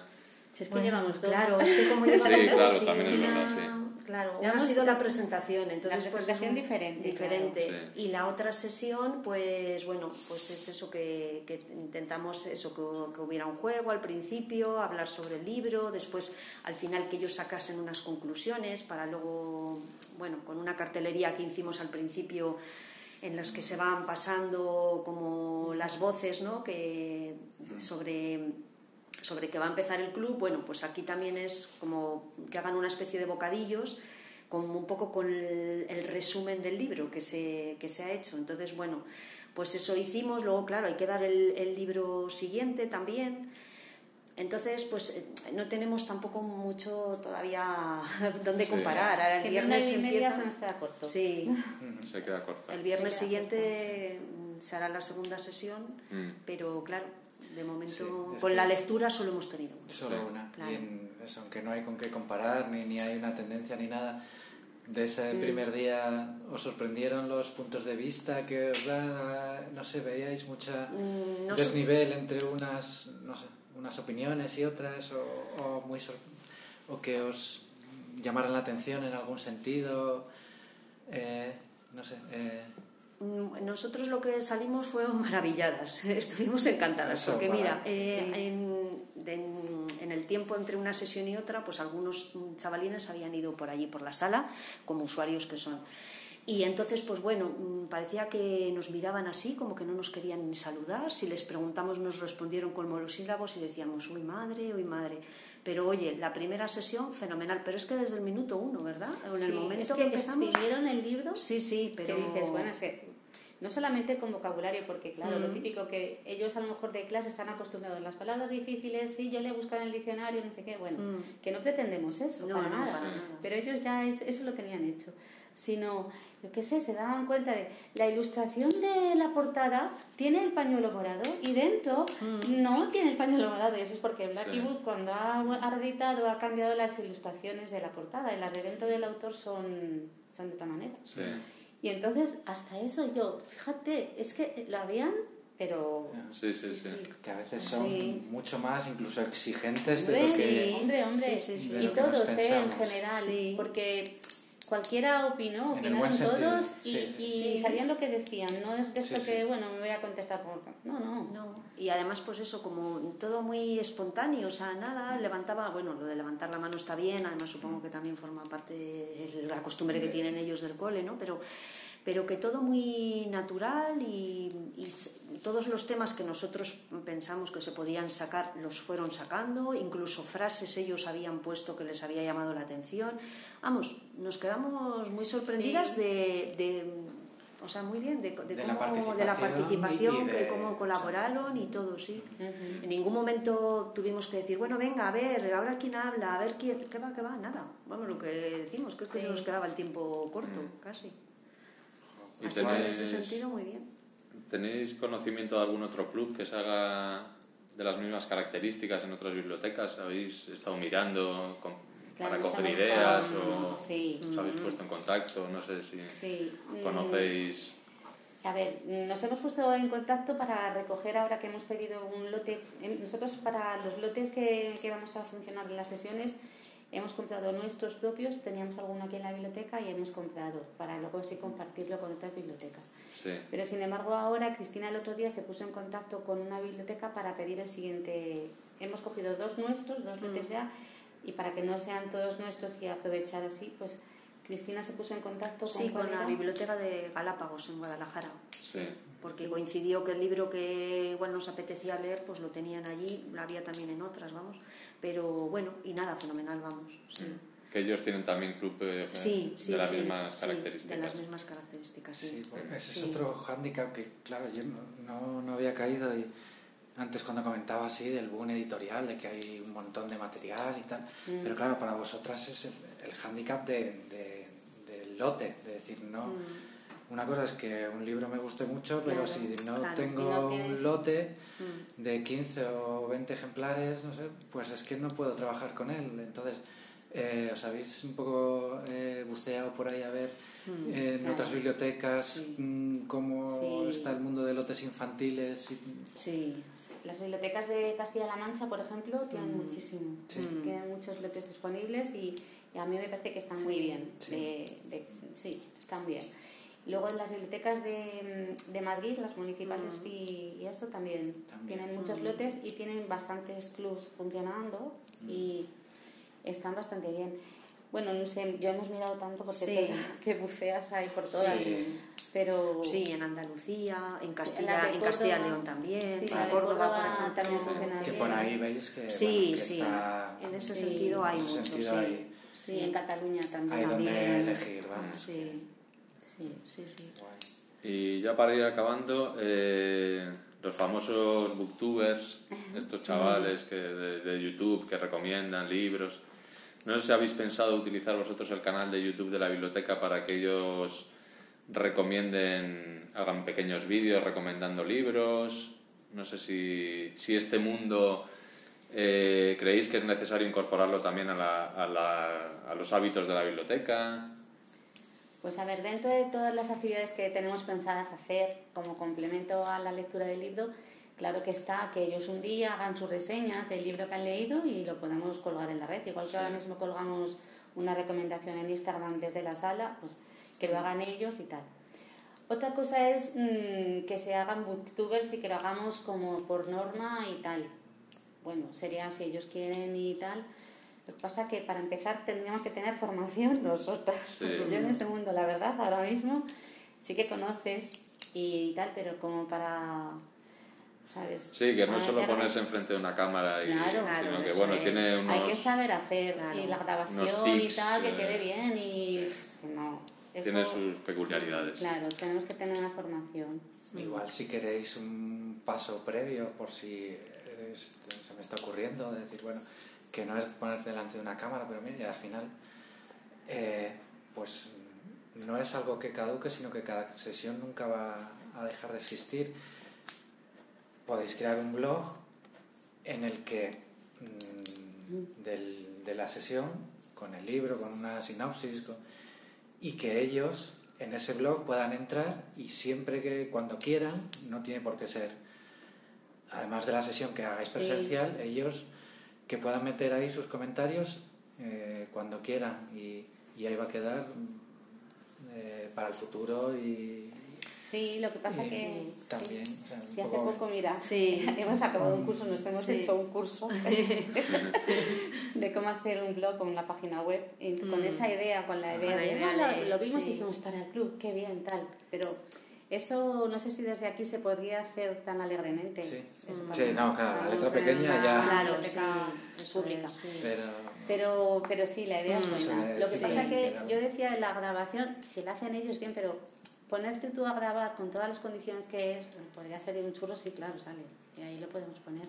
Si es que Bueno, llevamos dos. Claro, es que como Sí, llevamos dos, claro, sí, también es verdad, sí. Claro, una ha sido la presentación, entonces la pues, presentación diferente, diferente. claro. Y la otra sesión, pues bueno, pues es eso que, que intentamos eso que, que hubiera un juego al principio, hablar sobre el libro, después al final que ellos sacasen unas conclusiones para luego, bueno, con una cartelería que hicimos al principio en las que se van pasando como las voces, ¿no? Que sobre sobre que va a empezar el club, bueno, pues aquí también es como que hagan una especie de bocadillos como un poco con el, el resumen del libro que se, que se ha hecho. Entonces, bueno, pues eso hicimos, luego, claro, hay que dar el, el libro siguiente también. Entonces, pues eh, no tenemos tampoco mucho todavía donde Sí. comparar. Ahora el Que viernes y media se nos queda corto. Sí, Se queda corta. el viernes siguiente mm, se hará la segunda sesión, Mm. pero claro, de momento Sí, con la lectura solo hemos tenido una. Solo una. Claro. Y en eso, aunque no hay con qué comparar, ni, ni hay una tendencia ni nada, de ese Mm. primer día os sorprendieron los puntos de vista que os da, no sé, veíais mucha Mm, no sé. desnivel entre unas, no sé, unas opiniones y otras, o, o muy sor- o que os llamaran la atención en algún sentido, eh, no sé. eh, Nosotros lo que salimos fueron maravilladas, estuvimos encantadas, Eso, porque mira, eh, en, en- en el tiempo entre una sesión y otra, pues algunos mm, chavalines habían ido por allí, por la sala, como usuarios que son. Y entonces, pues bueno, mm, parecía que nos miraban así, como que no nos querían ni saludar. Si les preguntamos, nos respondieron con monosílabos y decíamos, uy madre, uy madre. Pero oye, la primera sesión, fenomenal. Pero es que desde el minuto uno, ¿verdad? O en el Sí, momento es que, que empezamos. escribieron el libro Sí, sí, pero. que dices, bueno, es que no solamente con vocabulario, porque claro, lo Mm. típico que ellos a lo mejor de clase están acostumbrados a las palabras difíciles, sí, yo le he buscado en el diccionario, no sé qué, bueno, Mm. que no pretendemos eso, No, para, no, nada. para nada. pero ellos ya es- eso lo tenían hecho, sino, yo qué sé, se daban cuenta de la ilustración de la portada tiene el pañuelo morado y dentro Mm. no tiene el pañuelo morado, y eso es porque Blacky Sí. Book cuando ha, ha editado ha cambiado las ilustraciones de la portada y las de dentro del autor son, son de otra manera. Sí. Y entonces, hasta eso yo, fíjate, es que lo habían, pero... Sí, sí, sí. que a veces son Sí. mucho más incluso exigentes de lo que... hombre, hombre. Sí, sí, sí. de Y todos, ¿eh? En general. Sí. Porque cualquiera opinó, opinaron sentido, todos y, sí. y Sí. sabían lo que decían. No es de sí. que, bueno, me voy a contestar por... No, no. No, y además pues eso, como todo muy espontáneo, o sea, nada, levantaba, bueno, lo de levantar la mano está bien, además supongo que también forma parte de la costumbre que tienen ellos del cole, ¿no? Pero, pero que todo muy natural y, todos los temas que nosotros pensamos que se podían sacar los fueron sacando, incluso frases ellos habían puesto que les había llamado la atención. Vamos, nos quedamos muy sorprendidas Sí. de, de- o sea, muy bien, de, de De la cómo- de la participación de- que cómo colaboraron y todo, sí. En ningún momento tuvimos que decir, bueno, venga, a ver, ahora quién habla, a ver quién, qué va, qué va, nada. Bueno, lo que decimos, que es que Sí. se nos quedaba el tiempo corto, casi. ¿Y Así que en tenéis, ese sentido, muy bien. tenéis conocimiento de algún otro club que se haga de las mismas características en otras bibliotecas? ¿Habéis estado mirando con- Claro, para coger ideas estado- o Sí. os habéis puesto en contacto? No sé si Sí. Mm, conocéis... A ver, nos hemos puesto en contacto para recoger ahora que hemos pedido un lote. em, Nosotros para los lotes que, que vamos a funcionar en las sesiones hemos comprado nuestros propios, teníamos alguno aquí en la biblioteca y hemos comprado para luego así compartirlo con otras bibliotecas. Sí. Pero sin embargo ahora Cristina el otro día se puso en contacto con una biblioteca para pedir el siguiente. Hemos cogido dos nuestros, dos lotes ya, y para que no sean todos nuestros y aprovechar así, pues Cristina se puso en contacto con, Sí, ¿cuál con la biblioteca de Galápagos en Guadalajara. Sí. Porque coincidió que el libro que igual nos apetecía leer, pues lo tenían allí, lo había también en otras, vamos. Pero bueno, y nada, fenomenal, vamos. Sí, Que ellos tienen también club eh, sí, sí. de las sí, mismas sí, características. de las mismas características, sí. Sí, pues ese Sí. es otro hándicap que, claro, yo no, no, no había caído y antes cuando comentaba así del boom editorial, de que hay un montón de material y tal, Mm. pero claro, para vosotras es el, el hándicap de, de- del lote, de decir, no, Mm. Una cosa es que un libro me guste mucho, pero Claro, si no claro, tengo si no tienes- un lote Mm. de 15 o 20 ejemplares, no sé, pues es que no puedo trabajar con él. Entonces, eh, ¿os habéis un poco eh, buceado por ahí a ver Mm, eh, en otras bibliotecas Sí. mm, cómo Sí. está el mundo de lotes infantiles? y- Sí, Las bibliotecas de Castilla-La Mancha, por ejemplo, tienen muchísimo. Sí. Mm. Tienen muchos lotes disponibles y, y a mí me parece que están muy bien. Sí. De- de- sí, están bien. Luego en las bibliotecas de, de Madrid, las municipales y, y eso también, También. tienen muchos lotes y tienen bastantes clubs funcionando y están bastante bien. Bueno, no sé, yo hemos mirado tanto porque Sí. que buceas ahí por todas, Sí. pero... sí, en Andalucía, en Castilla, en Castilla León también, sí, en Córdoba, por Córdoba ejemplo. también funciona Que por ahí veis que, Sí, bueno, que sí, está en ese Sí. sentido hay mucho, sentido sí. hay- Sí, en Cataluña también. hay donde También. elegir, vamos. Sí, Sí. sí, sí. Guay. Y ya para ir acabando, eh, los famosos booktubers, estos chavales que de, de YouTube que recomiendan libros. No sé si habéis pensado utilizar vosotros el canal de YouTube de la biblioteca para que ellos recomienden, hagan pequeños vídeos recomendando libros. No sé si, si este mundo eh, creéis que es necesario incorporarlo también a, la- a la- a los hábitos de la biblioteca. Pues a ver, dentro de todas las actividades que tenemos pensadas hacer como complemento a la lectura del libro, claro que está que ellos un día hagan sus reseñas del libro que han leído y lo podamos colgar en la red. Igual que Sí. ahora mismo colgamos una recomendación en Instagram desde la sala, pues que lo hagan ellos y tal. Otra cosa es mm, que se hagan booktubers y que lo hagamos como por norma y tal. Bueno, sería si ellos quieren y tal. Lo que pasa que para empezar tendríamos que tener formación nosotras. Sí. Yo en ese mundo, la verdad, ahora mismo sí que conoces y tal, pero como para, ¿sabes? Sí, que no solo ponerse enfrente de una cámara, y, Claro, sino claro, que bueno, es. tiene unos... Hay que saber hacer Claro. y la grabación y tips, tal, que eh, quede bien y pues, no. eso- tiene sus peculiaridades. Claro, tenemos que tener una formación. Igual si queréis un paso previo, por si eres- se me está ocurriendo, de decir, bueno, que no es ponerte delante de una cámara, pero mira, al final, eh, pues no es algo que caduque, sino que cada sesión nunca va a dejar de existir. Podéis crear un blog en el que mm, del- de la sesión, con el libro, con una sinopsis, con- y que ellos en ese blog puedan entrar y siempre que cuando quieran, no tiene por qué ser, además de la sesión que hagáis Sí. presencial, ellos que puedan meter ahí sus comentarios eh, cuando quieran y, y ahí va a quedar eh, para el futuro y, Sí, lo que pasa y que... también sí. o sea, hace poco- mira, Sí. hemos acabado un curso, nos hemos Sí. hecho un curso de cómo hacer un blog con una página web. Y con Mm. esa idea, con la Con idea la de, idea "Ah, de- lo, lo vimos sí. y dijimos para el club, qué bien, tal. Pero eso no sé si desde aquí se podría hacer tan alegremente. Sí. Mm. Sí, no, claro, la letra pequeña ya- Claro, sí, pública. es, sí. pero Pero, pero sí, la idea es Mm. buena. Lo que sí, pasa que claro. yo decía de la grabación, si la hacen ellos bien, pero ponerte tú a grabar con todas las condiciones que es, podría ser un churro, sí, claro, sale. Y ahí lo podemos poner.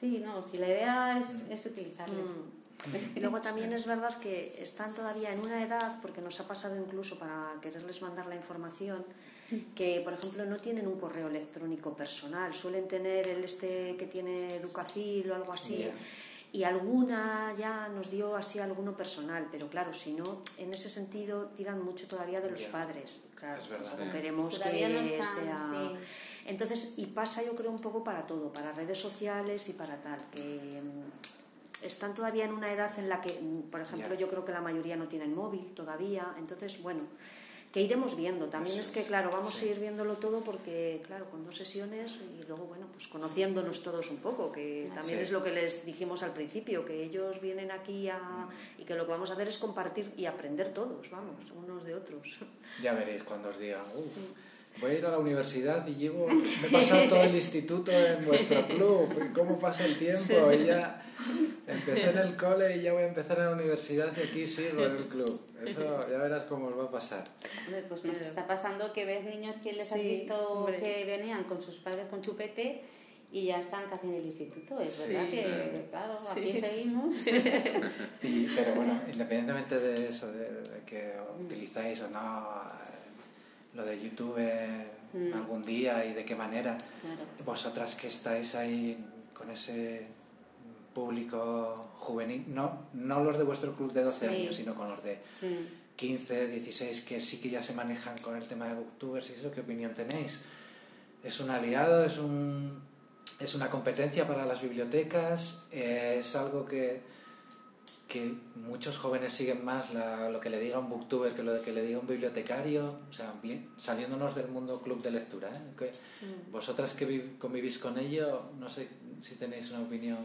Sí, no, si la idea es, es utilizarles. Mm. Y luego también es verdad que están todavía en una edad, porque nos ha pasado incluso para quererles mandar la información, que por ejemplo no tienen un correo electrónico personal, suelen tener el este que tiene Educacil o algo así. Y alguna ya nos dio así alguno personal, pero claro, si no, en ese sentido tiran mucho todavía de los padres. Claro, Es verdad. tampoco Sí. queremos Todavía que no están, sea. sí. Entonces, y pasa yo creo un poco para todo, para redes sociales y para tal, que mm, están todavía en una edad en la que, mm, por ejemplo, yo creo que la mayoría no tienen móvil todavía, entonces, bueno, que iremos viendo. También es que, claro, vamos a ir viéndolo todo porque, claro, con dos sesiones y luego, bueno, pues conociéndonos todos un poco, que también es lo que les dijimos al principio, que ellos vienen aquí a, y que lo que vamos a hacer es compartir y aprender todos, vamos, unos de otros. Ya veréis cuando os digan, voy a ir a la universidad y llevo, me he pasado todo el instituto en vuestro club, ¿cómo pasa el tiempo? Y ya empecé en el cole y ya voy a empezar en la universidad y aquí sigo en el club. Eso ya verás cómo os va a pasar. Pues nos está pasando que ves niños que les has visto que venían con sus padres con chupete y ya están casi en el instituto. Es verdad que, claro, aquí seguimos. pero bueno, independientemente de eso, de, que utilizáis o no lo de YouTube mm. algún día y de qué manera, vosotras que estáis ahí con ese público juvenil, no, no los de vuestro club de 12 años, sino con los de 15, mm. 16 que sí que ya se manejan con el tema de booktubers y eso, ¿qué opinión tenéis? ¿Es un aliado? ¿Es, un, es una competencia para las bibliotecas? ¿Es algo que, que muchos jóvenes siguen más lo que le diga un booktuber que lo que le diga un bibliotecario? O sea, saliéndonos del mundo club de lectura, ¿eh? Mm. Vosotras que convivís con ello, no sé si tenéis una opinión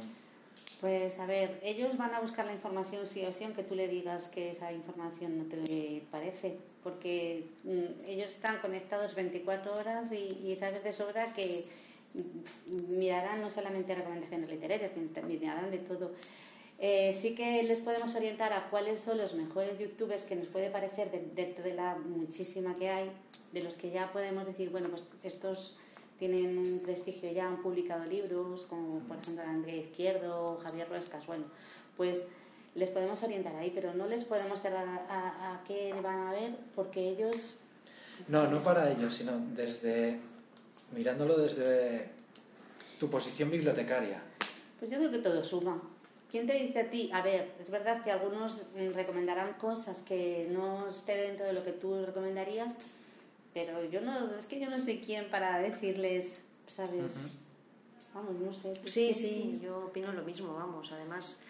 pues a ver, ellos van a buscar la información sí o sí, aunque tú le digas que esa información no te parece, porque mm, ellos están conectados 24 horas y, sabes de sobra que mm, mirarán no solamente recomendaciones literarias, mirarán de todo. Eh, sí que les podemos orientar a cuáles son los mejores youtubers que nos puede parecer dentro de la muchísima que hay, de los que ya podemos decir, bueno, pues estos tienen un prestigio ya, han publicado libros, como por ejemplo Andrés Izquierdo o Javier Ruescas, bueno, pues les podemos orientar ahí, pero no les podemos cerrar a, a, qué van a ver porque ellos... No, no para ellos, sino desde, mirándolo desde tu posición bibliotecaria. Pues yo creo que todo suma. ¿Quién te dice a ti? A ver, es verdad que algunos recomendarán cosas que no esté dentro de lo que tú recomendarías, pero yo no, es que yo no sé quién para decirles, ¿sabes? Vamos, no sé. Sí, sí, yo opino lo mismo, vamos. Además,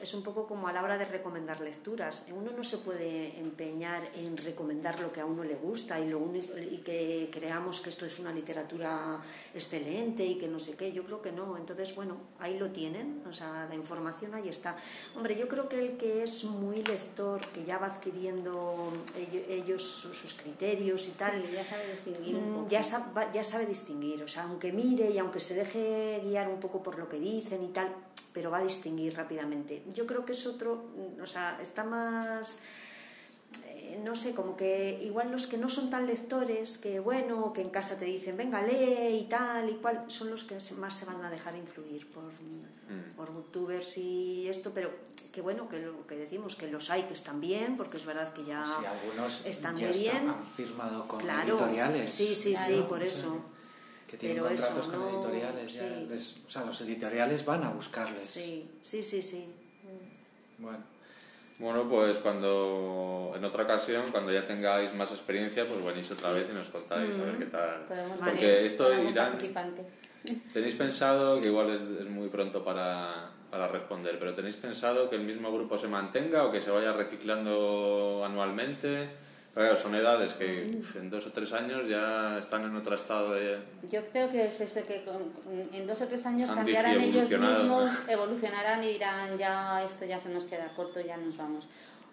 es un poco como a la hora de recomendar lecturas. Uno no se puede empeñar en recomendar lo que a uno le gusta y, lo y que creamos que esto es una literatura excelente y que no sé qué. Yo creo que no. Entonces, bueno, ahí lo tienen. O sea, la información ahí está. Hombre, yo creo que el que es muy lector, que ya va adquiriendo ellos sus criterios y tal, ya sabe distinguir. Mm, ya, ya sabe distinguir. O sea, aunque mire y aunque se deje guiar un poco por lo que dicen y tal, pero va a distinguir rápidamente. Yo creo que es otro, o sea, está más, eh, no sé, como que igual los que no son tan lectores, que bueno, que en casa te dicen, venga, lee y tal y cual, son los que más se van a dejar influir por, mm. por booktubers y esto, pero que bueno, que lo que decimos, que los hay que están bien, porque es verdad que ya algunos están muy bien. han firmado con editoriales. Sí, sí, sí, por eso que tienen contratos con editoriales. o sea, los editoriales van a buscarles. Sí, sí, sí, sí. Bueno. Bueno, pues cuando en otra ocasión, cuando ya tengáis más experiencia, pues venís otra vez y nos contáis a ver qué tal. Porque esto irán. Tenéis pensado, que igual es, es muy pronto para, para responder, pero tenéis pensado que el mismo grupo se mantenga o que se vaya reciclando anualmente. Claro, son edades que en dos o tres años ya están en otro estado de... Yo creo que es eso, que en dos o tres años cambiarán ellos mismos, evolucionarán y dirán ya esto ya se nos queda corto, ya nos vamos.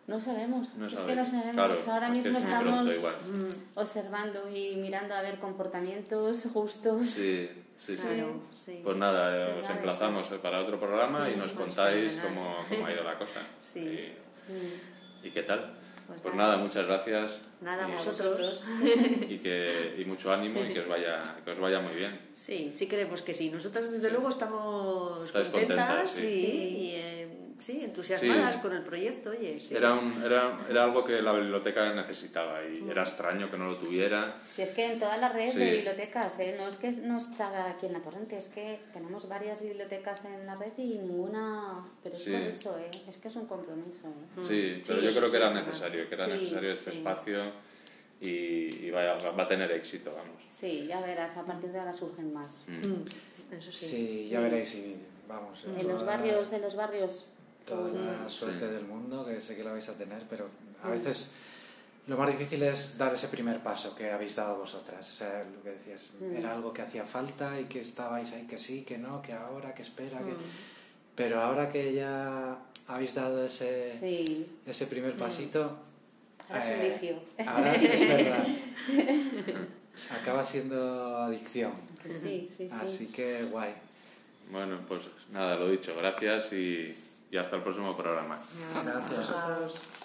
No sabemos, es que no sabemos. Ahora mismo estamos mm, observando y mirando a ver comportamientos justos. Sí, sí, sí. Pues nada, eh, os emplazamos para otro programa y nos contáis cómo, cómo, ha ido la cosa. Sí. Y, y qué tal. Pues, pues nada, muchas gracias. Nada, a vosotros. Y, que, y mucho ánimo y que os, vaya, que os vaya muy bien. Sí, sí creemos que sí. Nosotras desde luego estamos contentas y, y eh, sí, entusiasmadas con el proyecto. Oye, Era, un, era, era, algo que la biblioteca necesitaba y era extraño que no lo tuviera. Si es que en todas las redes de bibliotecas, ¿eh? no es que no estaba aquí en la Torrente, es que tenemos varias bibliotecas en la red y ninguna. Pero es por eso, ¿eh? es que es un compromiso. ¿eh? Sí, pero yo creo que era necesario, que era necesario este espacio y, y va, va, a tener éxito, vamos. Sí, ya verás, a partir de ahora surgen más. Mm. sí. sí. ya veréis. vamos. En toda- los barrios, en los barrios. Toda la suerte Sí. del mundo, que sé que la vais a tener, pero a veces lo más difícil es dar ese primer paso que habéis dado vosotras. O sea, lo que decías, era algo que hacía falta y que estabais ahí que sí, que no, que ahora, que espera, que... Pero ahora que ya habéis dado ese, Sí. ese primer pasito... Ahora es un eh, vicio. Ahora es verdad. Acaba siendo adicción. Sí, sí, sí. Así que guay. Bueno, pues nada, lo dicho, gracias y, y hasta el próximo programa. Gracias.